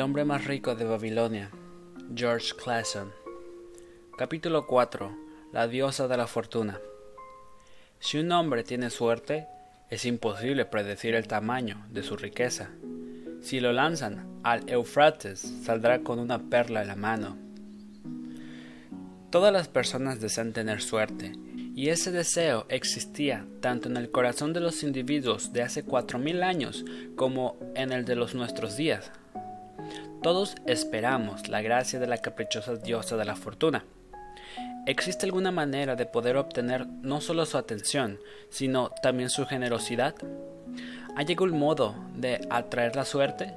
El hombre más rico de Babilonia, George Clason. Capítulo 4. La diosa de la fortuna. Si un hombre tiene suerte, es imposible predecir el tamaño de su riqueza. Si lo lanzan al Eufrates, saldrá con una perla en la mano. Todas las personas desean tener suerte, y ese deseo existía tanto en el corazón de los individuos de hace cuatro mil años como en el de los nuestros días. Todos esperamos la gracia de la caprichosa diosa de la fortuna. ¿Existe alguna manera de poder obtener no solo su atención, sino también su generosidad? ¿Hay algún modo de atraer la suerte?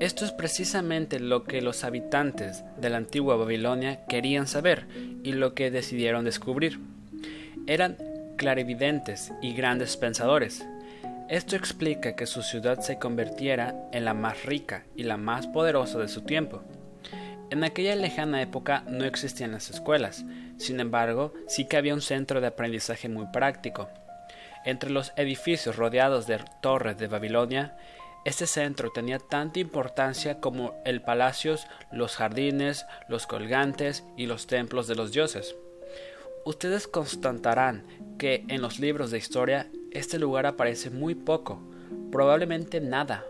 Esto es precisamente lo que los habitantes de la antigua Babilonia querían saber y lo que decidieron descubrir. Eran clarividentes y grandes pensadores, esto explica que su ciudad se convirtiera en la más rica y la más poderosa de su tiempo. En aquella lejana época no existían las escuelas, sin embargo, sí que había un centro de aprendizaje muy práctico. Entre los edificios rodeados de torres de Babilonia, este centro tenía tanta importancia como el palacios, los jardines, los colgantes y los templos de los dioses. Ustedes constatarán que en los libros de historia este lugar aparece muy poco, probablemente nada,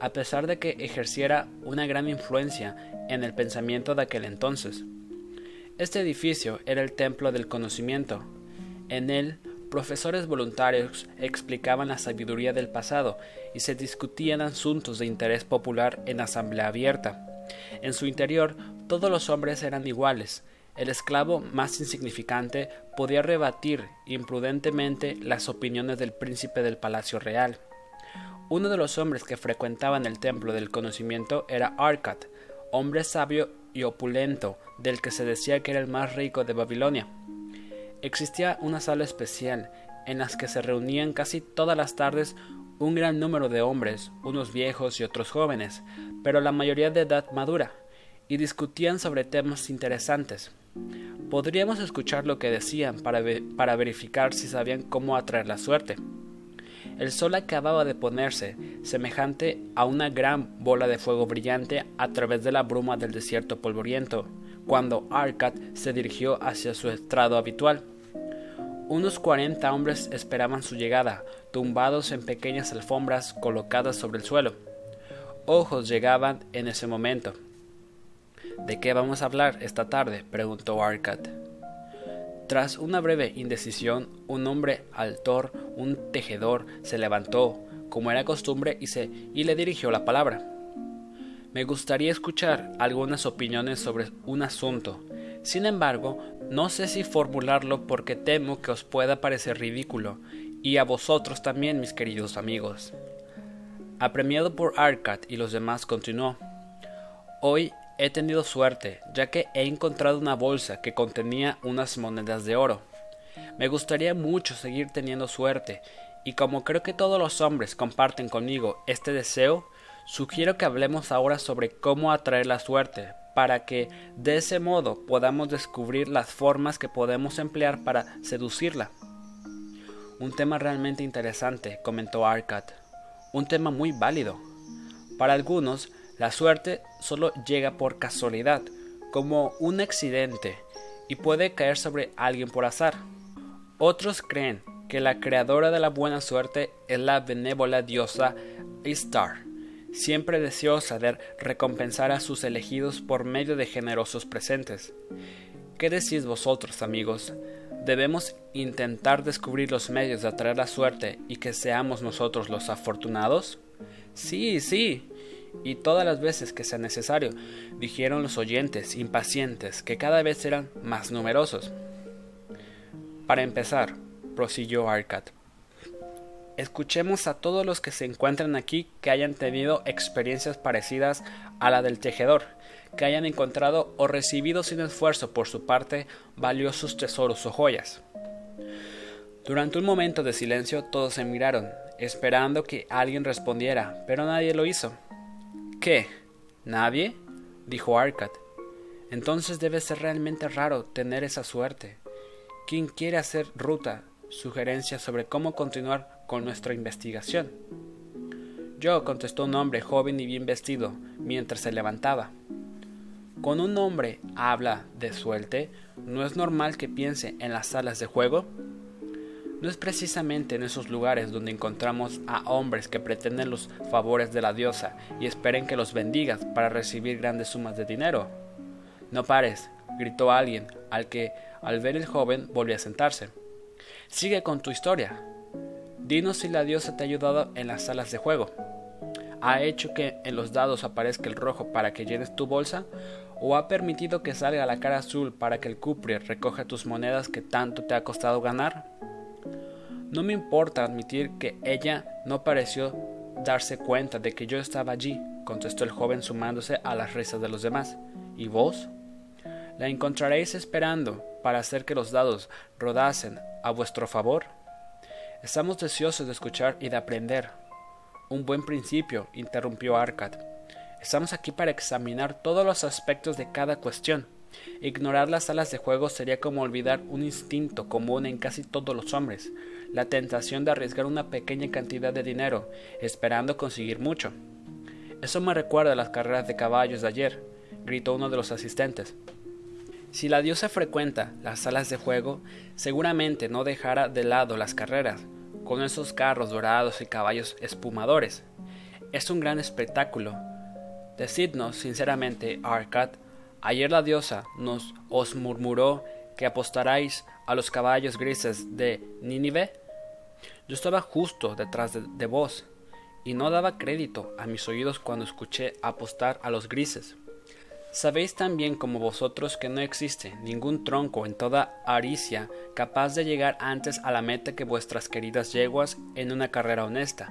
a pesar de que ejerciera una gran influencia en el pensamiento de aquel entonces. Este edificio era el templo del conocimiento. En él, profesores voluntarios explicaban la sabiduría del pasado y se discutían asuntos de interés popular en asamblea abierta. En su interior, todos los hombres eran iguales, el esclavo más insignificante podía rebatir imprudentemente las opiniones del príncipe del palacio real. Uno de los hombres que frecuentaban el templo del conocimiento era Arcad, hombre sabio y opulento, del que se decía que era el más rico de Babilonia. Existía una sala especial en la que se reunían casi todas las tardes un gran número de hombres, unos viejos y otros jóvenes, pero la mayoría de edad madura, y discutían sobre temas interesantes. Podríamos escuchar lo que decían para, para verificar si sabían cómo atraer la suerte. El sol acababa de ponerse, semejante a una gran bola de fuego brillante a través de la bruma del desierto polvoriento, cuando Arcad se dirigió hacia su estrado habitual. Unos cuarenta hombres esperaban su llegada, tumbados en pequeñas alfombras colocadas sobre el suelo. Ojos llegaban en ese momento, ¿De qué vamos a hablar esta tarde? preguntó Arcad. Tras una breve indecisión, un hombre altor, un tejedor, se levantó, como era costumbre, y, se, y le dirigió la palabra. Me gustaría escuchar algunas opiniones sobre un asunto. Sin embargo, no sé si formularlo porque temo que os pueda parecer ridículo, y a vosotros también, mis queridos amigos. Apremiado por Arcad y los demás, continuó. Hoy He tenido suerte, ya que he encontrado una bolsa que contenía unas monedas de oro. Me gustaría mucho seguir teniendo suerte, y como creo que todos los hombres comparten conmigo este deseo, sugiero que hablemos ahora sobre cómo atraer la suerte, para que de ese modo podamos descubrir las formas que podemos emplear para seducirla. Un tema realmente interesante, comentó Arcad. Un tema muy válido. Para algunos, la suerte solo llega por casualidad, como un accidente, y puede caer sobre alguien por azar. Otros creen que la creadora de la buena suerte es la benévola diosa Istar, siempre deseosa de recompensar a sus elegidos por medio de generosos presentes. ¿Qué decís vosotros, amigos? ¿Debemos intentar descubrir los medios de atraer la suerte y que seamos nosotros los afortunados? Sí, sí, y todas las veces que sea necesario, dijeron los oyentes impacientes, que cada vez eran más numerosos. Para empezar, prosiguió Arcad, escuchemos a todos los que se encuentran aquí que hayan tenido experiencias parecidas a la del tejedor, que hayan encontrado o recibido sin esfuerzo por su parte valiosos tesoros o joyas. Durante un momento de silencio todos se miraron, esperando que alguien respondiera, pero nadie lo hizo. ¿Qué? ¿Nadie? dijo Arcad. Entonces debe ser realmente raro tener esa suerte. ¿Quién quiere hacer ruta, sugerencias sobre cómo continuar con nuestra investigación? Yo, contestó un hombre joven y bien vestido, mientras se levantaba. Con un hombre habla de suelte, ¿no es normal que piense en las salas de juego? No es precisamente en esos lugares donde encontramos a hombres que pretenden los favores de la diosa y esperen que los bendigas para recibir grandes sumas de dinero. No pares, gritó alguien, al que, al ver el joven, volvió a sentarse. Sigue con tu historia. Dinos si la diosa te ha ayudado en las salas de juego. ¿Ha hecho que en los dados aparezca el rojo para que llenes tu bolsa? ¿O ha permitido que salga la cara azul para que el cupri recoja tus monedas que tanto te ha costado ganar? No me importa admitir que ella no pareció darse cuenta de que yo estaba allí, contestó el joven sumándose a las risas de los demás. ¿Y vos? La encontraréis esperando para hacer que los dados rodasen a vuestro favor. Estamos deseosos de escuchar y de aprender. Un buen principio, interrumpió Arcad. Estamos aquí para examinar todos los aspectos de cada cuestión. Ignorar las salas de juego sería como olvidar un instinto común en casi todos los hombres, la tentación de arriesgar una pequeña cantidad de dinero, esperando conseguir mucho. Eso me recuerda a las carreras de caballos de ayer, gritó uno de los asistentes. Si la diosa frecuenta las salas de juego, seguramente no dejará de lado las carreras, con esos carros dorados y caballos espumadores. Es un gran espectáculo. Decidnos sinceramente, Arcad, ayer la diosa nos os murmuró que apostaráis a los caballos grises de Nínive. Yo estaba justo detrás de, vos y no daba crédito a mis oídos cuando escuché apostar a los grises. Sabéis también como vosotros que no existe ningún tronco en toda Aricia capaz de llegar antes a la meta que vuestras queridas yeguas en una carrera honesta.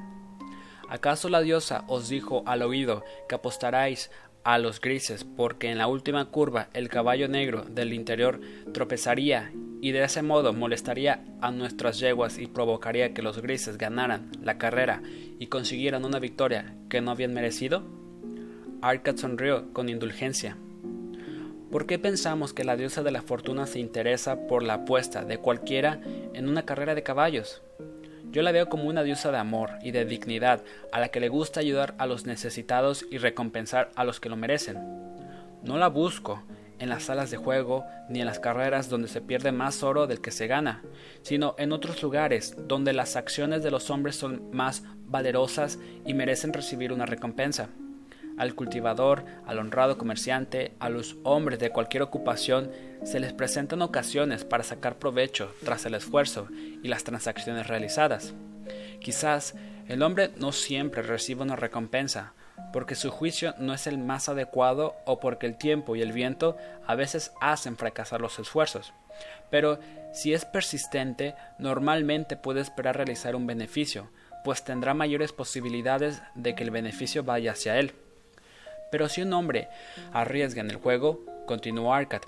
¿Acaso la diosa os dijo al oído que apostaráis a los grises porque en la última curva el caballo negro del interior tropezaría y de ese modo molestaría a nuestras yeguas y provocaría que los grises ganaran la carrera y consiguieran una victoria que no habían merecido? Arcad sonrió con indulgencia. ¿Por qué pensamos que la diosa de la fortuna se interesa por la apuesta de cualquiera en una carrera de caballos? Yo la veo como una diosa de amor y de dignidad a la que le gusta ayudar a los necesitados y recompensar a los que lo merecen. No la busco en las salas de juego ni en las carreras donde se pierde más oro del que se gana, sino en otros lugares donde las acciones de los hombres son más valerosas y merecen recibir una recompensa al cultivador, al honrado comerciante, a los hombres de cualquier ocupación, se les presentan ocasiones para sacar provecho tras el esfuerzo y las transacciones realizadas. Quizás el hombre no siempre reciba una recompensa, porque su juicio no es el más adecuado o porque el tiempo y el viento a veces hacen fracasar los esfuerzos. Pero si es persistente, normalmente puede esperar realizar un beneficio, pues tendrá mayores posibilidades de que el beneficio vaya hacia él. Pero si un hombre arriesga en el juego, continuó Arcad,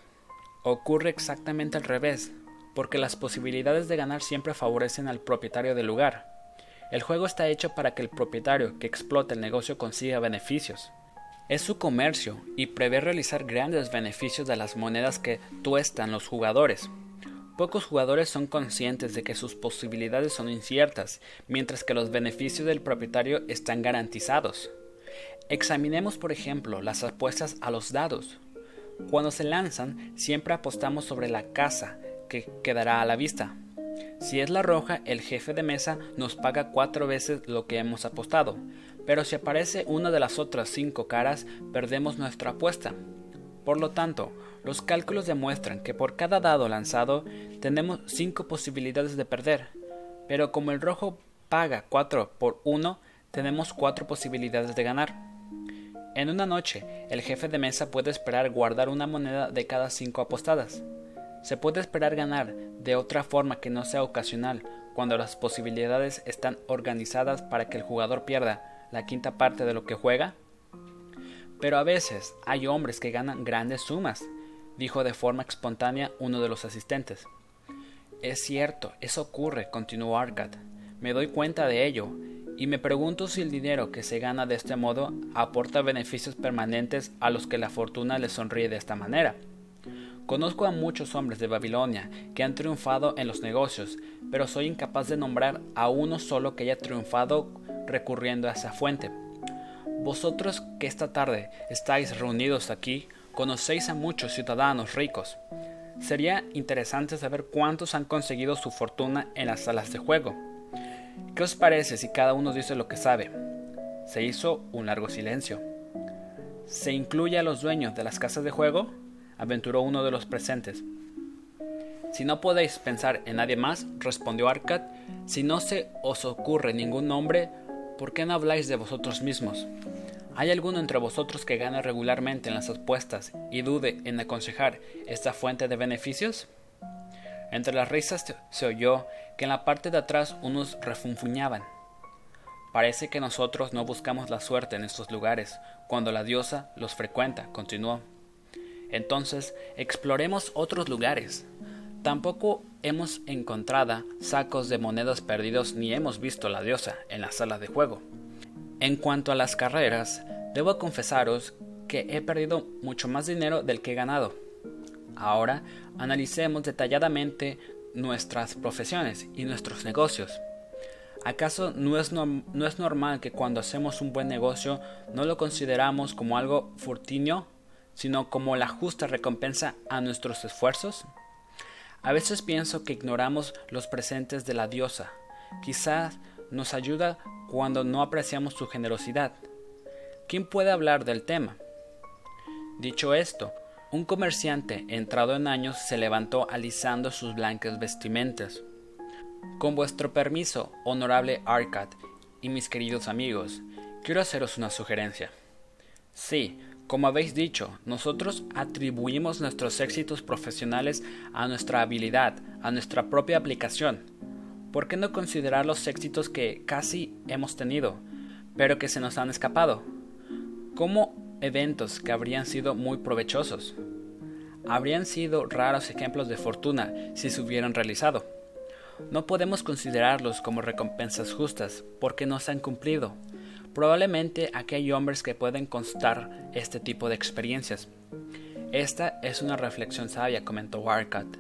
ocurre exactamente al revés, porque las posibilidades de ganar siempre favorecen al propietario del lugar. El juego está hecho para que el propietario que explota el negocio consiga beneficios. Es su comercio y prevé realizar grandes beneficios de las monedas que tuestan los jugadores. Pocos jugadores son conscientes de que sus posibilidades son inciertas, mientras que los beneficios del propietario están garantizados. Examinemos, por ejemplo, las apuestas a los dados. Cuando se lanzan, siempre apostamos sobre la casa que quedará a la vista. Si es la roja, el jefe de mesa nos paga cuatro veces lo que hemos apostado, pero si aparece una de las otras cinco caras, perdemos nuestra apuesta. Por lo tanto, los cálculos demuestran que por cada dado lanzado tenemos cinco posibilidades de perder, pero como el rojo paga 4 por 1, tenemos cuatro posibilidades de ganar. En una noche, el jefe de mesa puede esperar guardar una moneda de cada cinco apostadas. Se puede esperar ganar de otra forma que no sea ocasional, cuando las posibilidades están organizadas para que el jugador pierda la quinta parte de lo que juega. Pero a veces hay hombres que ganan grandes sumas, dijo de forma espontánea uno de los asistentes. Es cierto, eso ocurre, continuó Arcad. Me doy cuenta de ello, y me pregunto si el dinero que se gana de este modo aporta beneficios permanentes a los que la fortuna les sonríe de esta manera. Conozco a muchos hombres de Babilonia que han triunfado en los negocios, pero soy incapaz de nombrar a uno solo que haya triunfado recurriendo a esa fuente. Vosotros que esta tarde estáis reunidos aquí, conocéis a muchos ciudadanos ricos. Sería interesante saber cuántos han conseguido su fortuna en las salas de juego. ¿Qué os parece si cada uno dice lo que sabe? Se hizo un largo silencio. ¿Se incluye a los dueños de las casas de juego? Aventuró uno de los presentes. Si no podéis pensar en nadie más, respondió Arcad, si no se os ocurre ningún nombre, ¿por qué no habláis de vosotros mismos? ¿Hay alguno entre vosotros que gane regularmente en las apuestas y dude en aconsejar esta fuente de beneficios? Entre las risas se oyó que en la parte de atrás unos refunfuñaban. Parece que nosotros no buscamos la suerte en estos lugares, cuando la diosa los frecuenta, continuó. Entonces, exploremos otros lugares. Tampoco hemos encontrado sacos de monedas perdidos ni hemos visto la diosa en la sala de juego. En cuanto a las carreras, debo confesaros que he perdido mucho más dinero del que he ganado. Ahora analicemos detalladamente nuestras profesiones y nuestros negocios. ¿Acaso no es, no es normal que cuando hacemos un buen negocio no lo consideramos como algo furtiño, sino como la justa recompensa a nuestros esfuerzos? A veces pienso que ignoramos los presentes de la diosa. Quizás nos ayuda cuando no apreciamos su generosidad. ¿Quién puede hablar del tema? Dicho esto, un comerciante entrado en años se levantó alisando sus blancas vestimentas. Con vuestro permiso, honorable Arcad y mis queridos amigos, quiero haceros una sugerencia. Sí, como habéis dicho, nosotros atribuimos nuestros éxitos profesionales a nuestra habilidad, a nuestra propia aplicación. ¿Por qué no considerar los éxitos que casi hemos tenido, pero que se nos han escapado? Como eventos que habrían sido muy provechosos. Habrían sido raros ejemplos de fortuna si se hubieran realizado. No podemos considerarlos como recompensas justas porque no se han cumplido, Probablemente aquí hay hombres que pueden constar este tipo de experiencias. Esta es una reflexión sabia, comentó Warcott.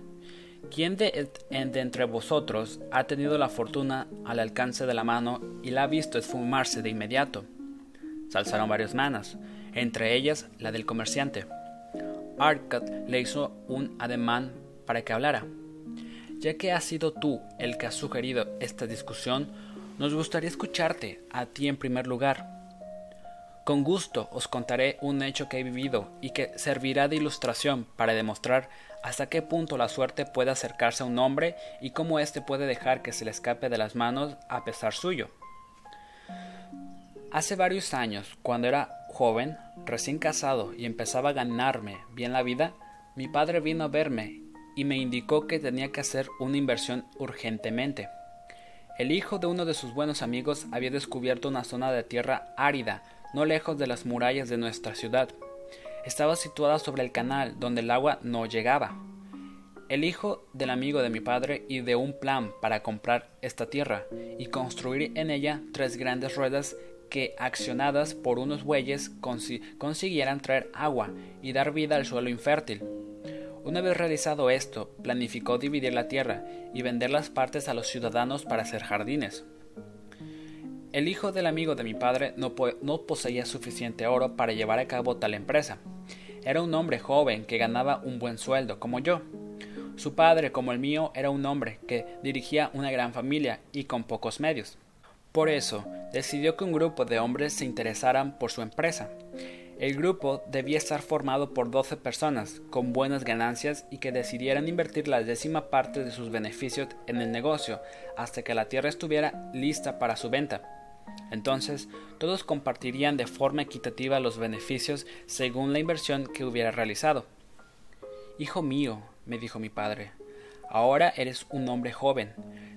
¿Quién de, entre vosotros ha tenido la fortuna al alcance de la mano y la ha visto esfumarse de inmediato? Se alzaron varias manos, entre ellas la del comerciante. Arcot le hizo un ademán para que hablara. Ya que has sido tú el que has sugerido esta discusión, nos gustaría escucharte, a ti en primer lugar. Con gusto os contaré un hecho que he vivido y que servirá de ilustración para demostrar hasta qué punto la suerte puede acercarse a un hombre y cómo éste puede dejar que se le escape de las manos a pesar suyo. Hace varios años, cuando era joven, recién casado y empezaba a ganarme bien la vida, mi padre vino a verme y me indicó que tenía que hacer una inversión urgentemente. El hijo de uno de sus buenos amigos había descubierto una zona de tierra árida, no lejos de las murallas de nuestra ciudad. Estaba situada sobre el canal, donde el agua no llegaba. El hijo del amigo de mi padre ideó un plan para comprar esta tierra y construir en ella tres grandes ruedas que, accionadas por unos bueyes, consiguieran traer agua y dar vida al suelo infértil. Una vez realizado esto, planificó dividir la tierra y vender las partes a los ciudadanos para hacer jardines. El hijo del amigo de mi padre no, poseía suficiente oro para llevar a cabo tal empresa. Era un hombre joven que ganaba un buen sueldo, como yo. Su padre, como el mío, era un hombre que dirigía una gran familia y con pocos medios. Por eso, decidió que un grupo de hombres se interesaran por su empresa. El grupo debía estar formado por 12 personas con buenas ganancias y que decidieran invertir la décima parte de sus beneficios en el negocio hasta que la tierra estuviera lista para su venta. Entonces, todos compartirían de forma equitativa los beneficios según la inversión que hubiera realizado. Hijo mío, me dijo mi padre, ahora eres un hombre joven.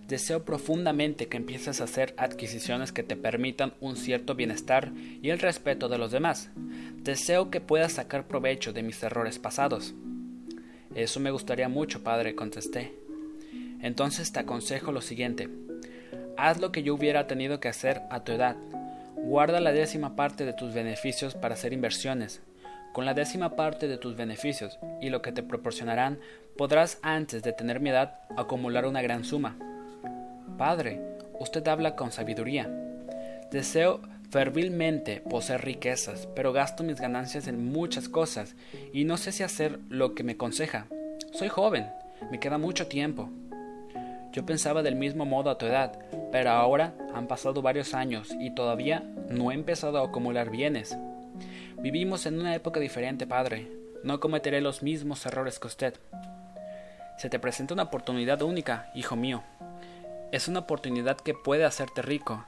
Deseo profundamente que empieces a hacer adquisiciones que te permitan un cierto bienestar y el respeto de los demás. Deseo que puedas sacar provecho de mis errores pasados. Eso me gustaría mucho, padre, contesté. Entonces te aconsejo lo siguiente. Haz lo que yo hubiera tenido que hacer a tu edad. Guarda la décima parte de tus beneficios para hacer inversiones. Con la décima parte de tus beneficios y lo que te proporcionarán, podrás antes de tener mi edad acumular una gran suma. Padre, usted habla con sabiduría. Deseo fervilmente poseer riquezas, pero gasto mis ganancias en muchas cosas y no sé si hacer lo que me aconseja. Soy joven, me queda mucho tiempo. Yo pensaba del mismo modo a tu edad, pero ahora han pasado varios años y todavía no he empezado a acumular bienes. Vivimos en una época diferente, padre. No cometeré los mismos errores que usted. Se te presenta una oportunidad única, hijo mío. Es una oportunidad que puede hacerte rico.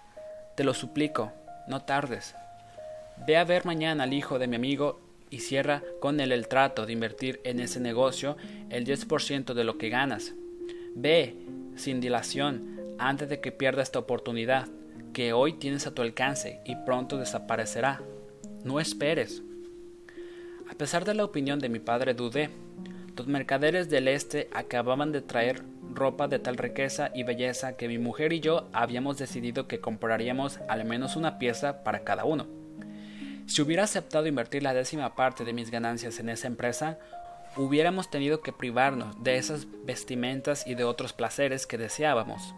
Te lo suplico, no tardes. Ve a ver mañana al hijo de mi amigo y cierra con él el trato de invertir en ese negocio el 10% de lo que ganas. Ve, sin dilación, antes de que pierda esta oportunidad, que hoy tienes a tu alcance y pronto desaparecerá. No esperes. A pesar de la opinión de mi padre, dudé. Los mercaderes del este acababan de traer ropa de tal riqueza y belleza que mi mujer y yo habíamos decidido que compraríamos al menos una pieza para cada uno. Si hubiera aceptado invertir la décima parte de mis ganancias en esa empresa, hubiéramos tenido que privarnos de esas vestimentas y de otros placeres que deseábamos.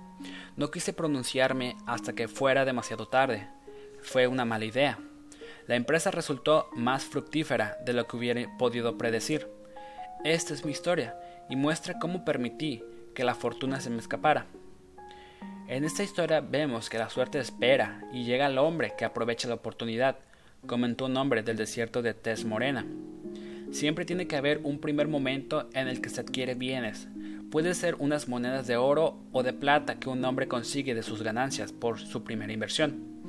No quise pronunciarme hasta que fuera demasiado tarde. Fue una mala idea. La empresa resultó más fructífera de lo que hubiera podido predecir. Esta es mi historia y muestra cómo permití que la fortuna se me escapara. En esta historia vemos que la suerte espera y llega al hombre que aprovecha la oportunidad, comentó un hombre del desierto de Tez Morena. Siempre tiene que haber un primer momento en el que se adquiere bienes. Puede ser unas monedas de oro o de plata que un hombre consigue de sus ganancias por su primera inversión.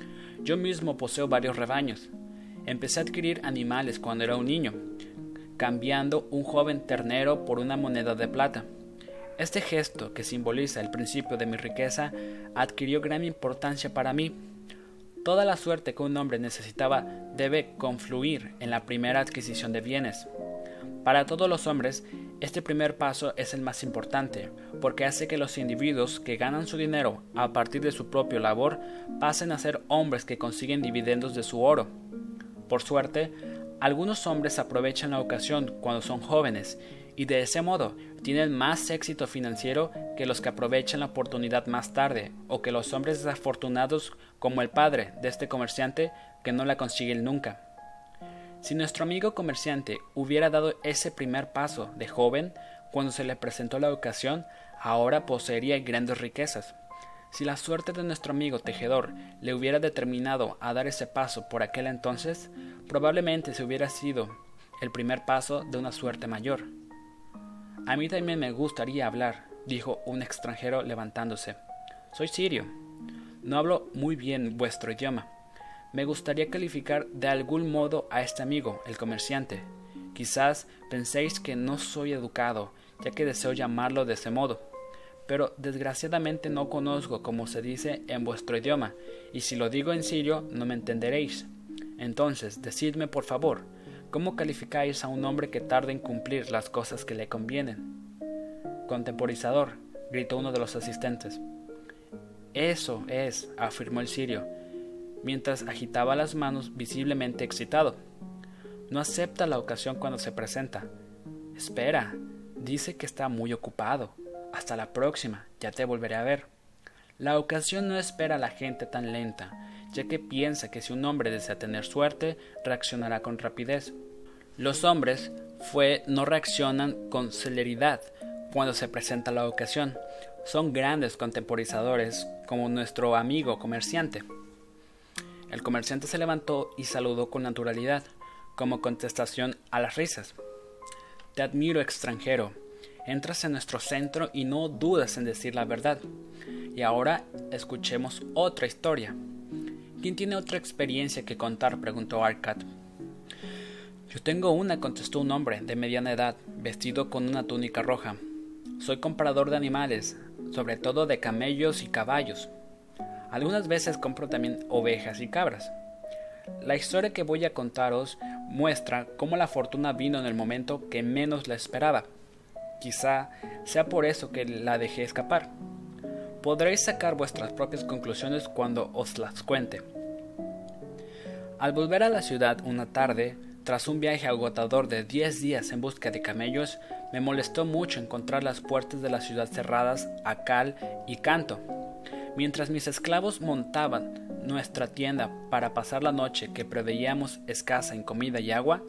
Yo mismo poseo varios rebaños. Empecé a adquirir animales cuando era un niño, cambiando un joven ternero por una moneda de plata. Este gesto, que simboliza el principio de mi riqueza, adquirió gran importancia para mí. Toda la suerte que un hombre necesitaba debe confluir en la primera adquisición de bienes. Para todos los hombres, este primer paso es el más importante, porque hace que los individuos que ganan su dinero a partir de su propio labor pasen a ser hombres que consiguen dividendos de su oro. Por suerte, algunos hombres aprovechan la ocasión cuando son jóvenes y de ese modo tienen más éxito financiero que los que aprovechan la oportunidad más tarde o que los hombres desafortunados como el padre de este comerciante que no la consiguen nunca. Si nuestro amigo comerciante hubiera dado ese primer paso de joven cuando se le presentó la ocasión, ahora poseería grandes riquezas. Si la suerte de nuestro amigo tejedor le hubiera determinado a dar ese paso por aquel entonces, probablemente se hubiera sido el primer paso de una suerte mayor. A mí también me gustaría hablar, dijo un extranjero levantándose. Soy sirio. No hablo muy bien vuestro idioma. Me gustaría calificar de algún modo a este amigo, el comerciante. Quizás penséis que no soy educado, ya que deseo llamarlo de ese modo pero desgraciadamente no conozco cómo se dice en vuestro idioma, y si lo digo en sirio no me entenderéis. Entonces, decidme por favor, ¿cómo calificáis a un hombre que tarda en cumplir las cosas que le convienen? Contemporizador, gritó uno de los asistentes. Eso es, afirmó el sirio, mientras agitaba las manos visiblemente excitado. No acepta la ocasión cuando se presenta. Espera, dice que está muy ocupado. Hasta la próxima, ya te volveré a ver. La ocasión no espera a la gente tan lenta, ya que piensa que si un hombre desea tener suerte, reaccionará con rapidez. Los hombres no reaccionan con celeridad cuando se presenta la ocasión. Son grandes contemporizadores, como nuestro amigo comerciante. El comerciante se levantó y saludó con naturalidad, como contestación a las risas. Te admiro, extranjero, entras en nuestro centro y no dudas en decir la verdad. Y ahora escuchemos otra historia. ¿Quién tiene otra experiencia que contar? preguntó Arcad. Yo tengo una, contestó un hombre de mediana edad, vestido con una túnica roja. Soy comprador de animales, sobre todo de camellos y caballos. Algunas veces compro también ovejas y cabras. La historia que voy a contaros muestra cómo la fortuna vino en el momento que menos la esperaba. Quizá sea por eso que la dejé escapar. Podréis sacar vuestras propias conclusiones cuando os las cuente. Al volver a la ciudad una tarde, tras un viaje agotador de 10 días en busca de camellos, me molestó mucho encontrar las puertas de la ciudad cerradas a cal y canto. Mientras mis esclavos montaban nuestra tienda para pasar la noche que preveíamos escasa en comida y agua,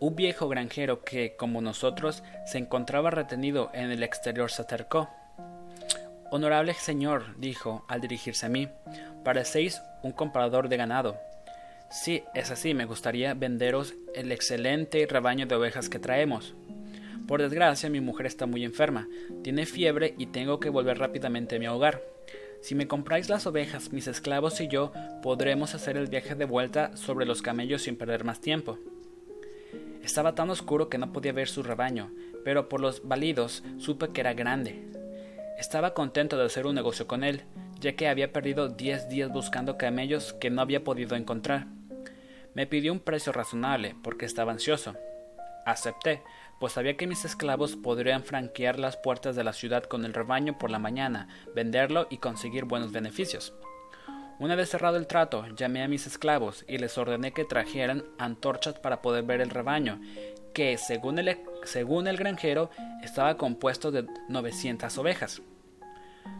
un viejo granjero que, como nosotros, se encontraba retenido en el exterior se acercó. Honorable señor, dijo al dirigirse a mí, parecéis un comprador de ganado. Sí, es así, me gustaría venderos el excelente rebaño de ovejas que traemos. Por desgracia, mi mujer está muy enferma, tiene fiebre y tengo que volver rápidamente a mi hogar. Si me compráis las ovejas, mis esclavos y yo podremos hacer el viaje de vuelta sobre los camellos sin perder más tiempo. Estaba tan oscuro que no podía ver su rebaño, pero por los balidos supe que era grande. Estaba contento de hacer un negocio con él, ya que había perdido diez días buscando camellos que no había podido encontrar. Me pidió un precio razonable, porque estaba ansioso. Acepté, pues sabía que mis esclavos podrían franquear las puertas de la ciudad con el rebaño por la mañana, venderlo y conseguir buenos beneficios. Una vez cerrado el trato, llamé a mis esclavos y les ordené que trajeran antorchas para poder ver el rebaño, que, según el, granjero, estaba compuesto de 900 ovejas.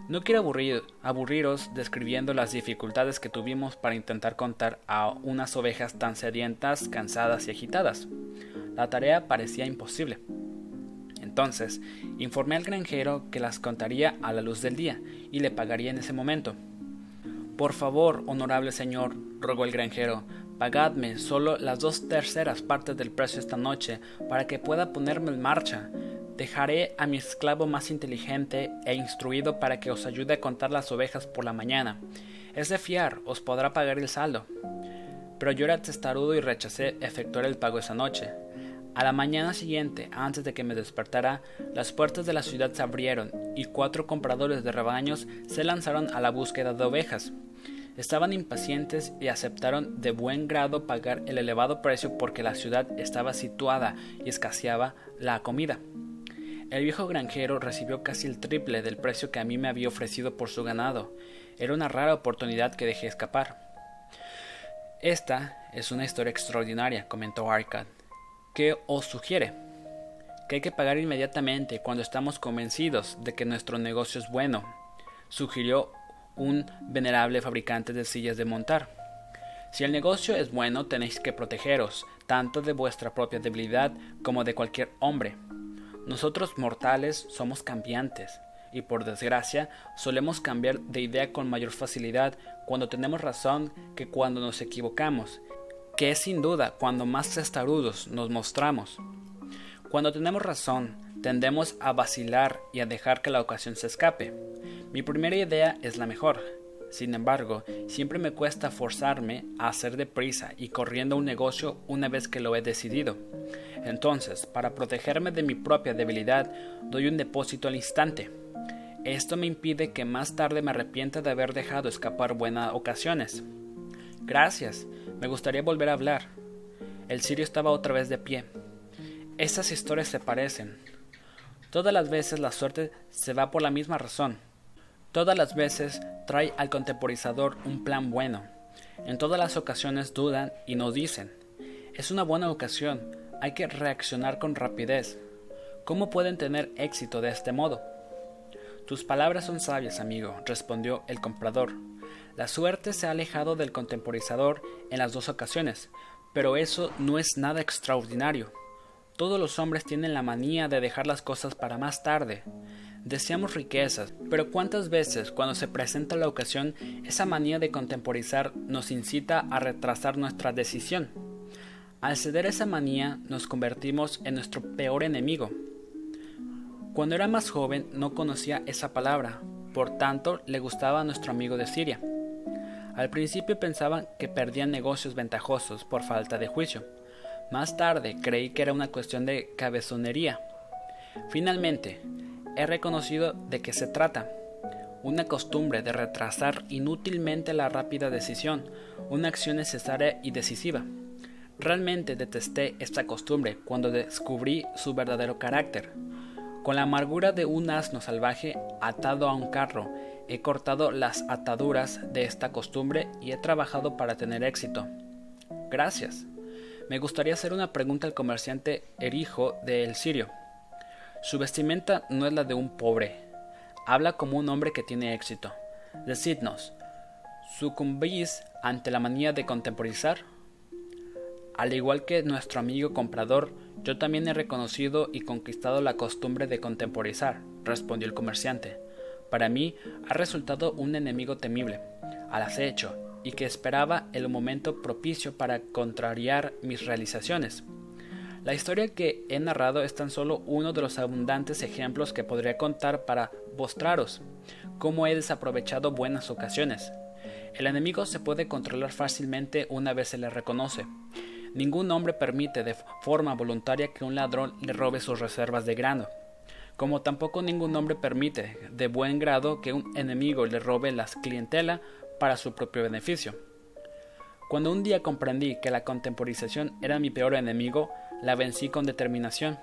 No quiero aburrir, aburriros describiendo las dificultades que tuvimos para intentar contar a unas ovejas tan sedientas, cansadas y agitadas. La tarea parecía imposible. Entonces, informé al granjero que las contaría a la luz del día y le pagaría en ese momento. Por favor, honorable señor, rogó el granjero, pagadme solo las dos terceras partes del precio esta noche para que pueda ponerme en marcha. Dejaré a mi esclavo más inteligente e instruido para que os ayude a contar las ovejas por la mañana. Es de fiar, os podrá pagar el saldo. Pero yo era testarudo y rechacé efectuar el pago esa noche. A la mañana siguiente, antes de que me despertara, las puertas de la ciudad se abrieron y cuatro compradores de rebaños se lanzaron a la búsqueda de ovejas. Estaban impacientes y aceptaron de buen grado pagar el elevado precio porque la ciudad estaba situada y escaseaba la comida. El viejo granjero recibió casi el triple del precio que a mí me había ofrecido por su ganado. Era una rara oportunidad que dejé escapar. Esta es una historia extraordinaria, comentó Arcad. ¿Qué os sugiere? Que hay que pagar inmediatamente cuando estamos convencidos de que nuestro negocio es bueno, sugirió un venerable fabricante de sillas de montar. Si el negocio es bueno, tenéis que protegeros, tanto de vuestra propia debilidad como de cualquier hombre. Nosotros mortales somos cambiantes, y por desgracia solemos cambiar de idea con mayor facilidad cuando tenemos razón que cuando nos equivocamos, que es sin duda cuando más testarudos nos mostramos. Cuando tenemos razón, tendemos a vacilar y a dejar que la ocasión se escape. Mi primera idea es la mejor. Sin embargo, siempre me cuesta forzarme a hacer deprisa y corriendo un negocio una vez que lo he decidido. Entonces, para protegerme de mi propia debilidad, doy un depósito al instante. Esto me impide que más tarde me arrepienta de haber dejado escapar buenas ocasiones. Gracias, me gustaría volver a hablar. El sirio estaba otra vez de pie. Esas historias se parecen. Todas las veces la suerte se va por la misma razón. Todas las veces trae al contemporizador un plan bueno. En todas las ocasiones dudan y nos dicen, es una buena ocasión, hay que reaccionar con rapidez. ¿Cómo pueden tener éxito de este modo? Tus palabras son sabias, amigo, respondió el comprador. La suerte se ha alejado del contemporizador en las dos ocasiones, pero eso no es nada extraordinario. Todos los hombres tienen la manía de dejar las cosas para más tarde. Deseamos riquezas, pero ¿cuántas veces cuando se presenta la ocasión esa manía de contemporizar nos incita a retrasar nuestra decisión? Al ceder esa manía nos convertimos en nuestro peor enemigo. Cuando era más joven no conocía esa palabra, por tanto le gustaba a nuestro amigo de Siria. Al principio pensaba que perdían negocios ventajosos por falta de juicio. Más tarde creí que era una cuestión de cabezonería. Finalmente, he reconocido de qué se trata. Una costumbre de retrasar inútilmente la rápida decisión, una acción necesaria y decisiva. Realmente detesté esta costumbre cuando descubrí su verdadero carácter. Con la amargura de un asno salvaje atado a un carro, he cortado las ataduras de esta costumbre y he trabajado para tener éxito. Gracias. Me gustaría hacer una pregunta al comerciante Erijo de El Sirio. Su vestimenta no es la de un pobre. Habla como un hombre que tiene éxito. Decidnos, ¿Sucumbís ante la manía de contemporizar? Al igual que nuestro amigo comprador, yo también he reconocido y conquistado la costumbre de contemporizar, respondió el comerciante. Para mí ha resultado un enemigo temible, al acecho, y que esperaba el momento propicio para contrariar mis realizaciones. La historia que he narrado es tan solo uno de los abundantes ejemplos que podría contar para mostraros cómo he desaprovechado buenas ocasiones. El enemigo se puede controlar fácilmente una vez se le reconoce, Ningún hombre permite de forma voluntaria que un ladrón le robe sus reservas de grano, como tampoco ningún hombre permite de buen grado que un enemigo le robe la clientela para su propio beneficio. Cuando un día comprendí que la contemporización era mi peor enemigo, la vencí con determinación.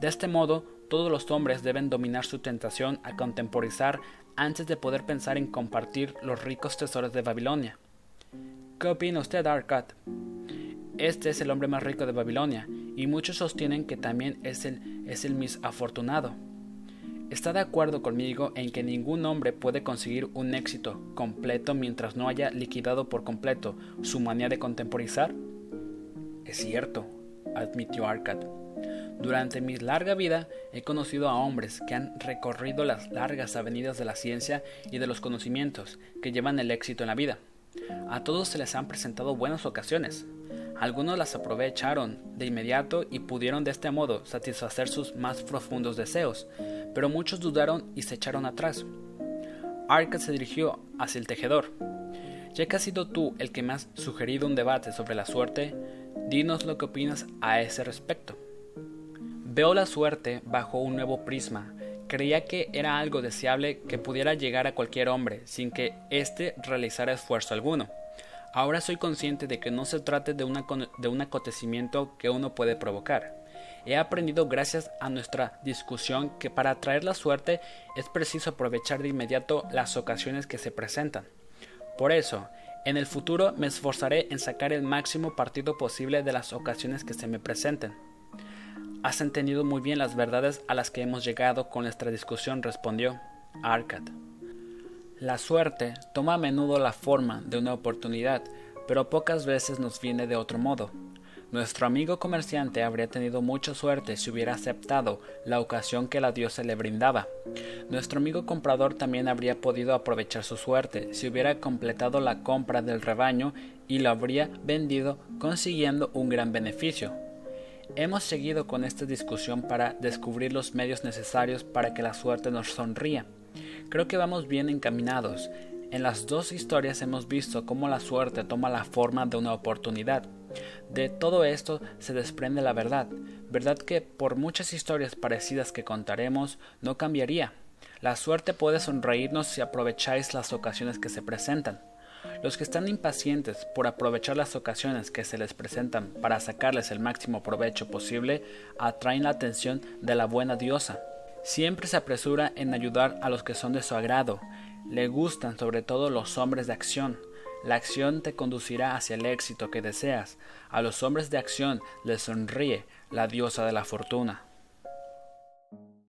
De este modo, todos los hombres deben dominar su tentación a contemporizar antes de poder pensar en compartir los ricos tesoros de Babilonia. ¿Qué opina usted, Arcad? Este es el hombre más rico de Babilonia, y muchos sostienen que también es el, es el mis afortunado. ¿Está de acuerdo conmigo en que ningún hombre puede conseguir un éxito completo mientras no haya liquidado por completo su manía de contemporizar? Es cierto, admitió Arcad. Durante mi larga vida he conocido a hombres que han recorrido las largas avenidas de la ciencia y de los conocimientos que llevan el éxito en la vida. A todos se les han presentado buenas ocasiones, algunos las aprovecharon de inmediato y pudieron de este modo satisfacer sus más profundos deseos, pero muchos dudaron y se echaron atrás. Arcad se dirigió hacia el tejedor. Ya que has sido tú el que me has sugerido un debate sobre la suerte, dinos lo que opinas a ese respecto. Veo la suerte bajo un nuevo prisma. Creía que era algo deseable que pudiera llegar a cualquier hombre sin que éste realizara esfuerzo alguno. Ahora soy consciente de que no se trate de, de un acontecimiento que uno puede provocar. He aprendido gracias a nuestra discusión que para atraer la suerte es preciso aprovechar de inmediato las ocasiones que se presentan. Por eso, en el futuro me esforzaré en sacar el máximo partido posible de las ocasiones que se me presenten. Has entendido muy bien las verdades a las que hemos llegado con nuestra discusión, respondió Arcad. La suerte toma a menudo la forma de una oportunidad, pero pocas veces nos viene de otro modo. Nuestro amigo comerciante habría tenido mucha suerte si hubiera aceptado la ocasión que la diosa le brindaba. Nuestro amigo comprador también habría podido aprovechar su suerte si hubiera completado la compra del rebaño y lo habría vendido consiguiendo un gran beneficio. Hemos seguido con esta discusión para descubrir los medios necesarios para que la suerte nos sonría. Creo que vamos bien encaminados. En las dos historias hemos visto cómo la suerte toma la forma de una oportunidad. De todo esto se desprende la verdad, verdad que por muchas historias parecidas que contaremos no cambiaría. La suerte puede sonreírnos si aprovecháis las ocasiones que se presentan. Los que están impacientes por aprovechar las ocasiones que se les presentan para sacarles el máximo provecho posible atraen la atención de la buena diosa. Siempre se apresura en ayudar a los que son de su agrado. Le gustan sobre todo los hombres de acción. La acción te conducirá hacia el éxito que deseas. A los hombres de acción les sonríe la diosa de la fortuna.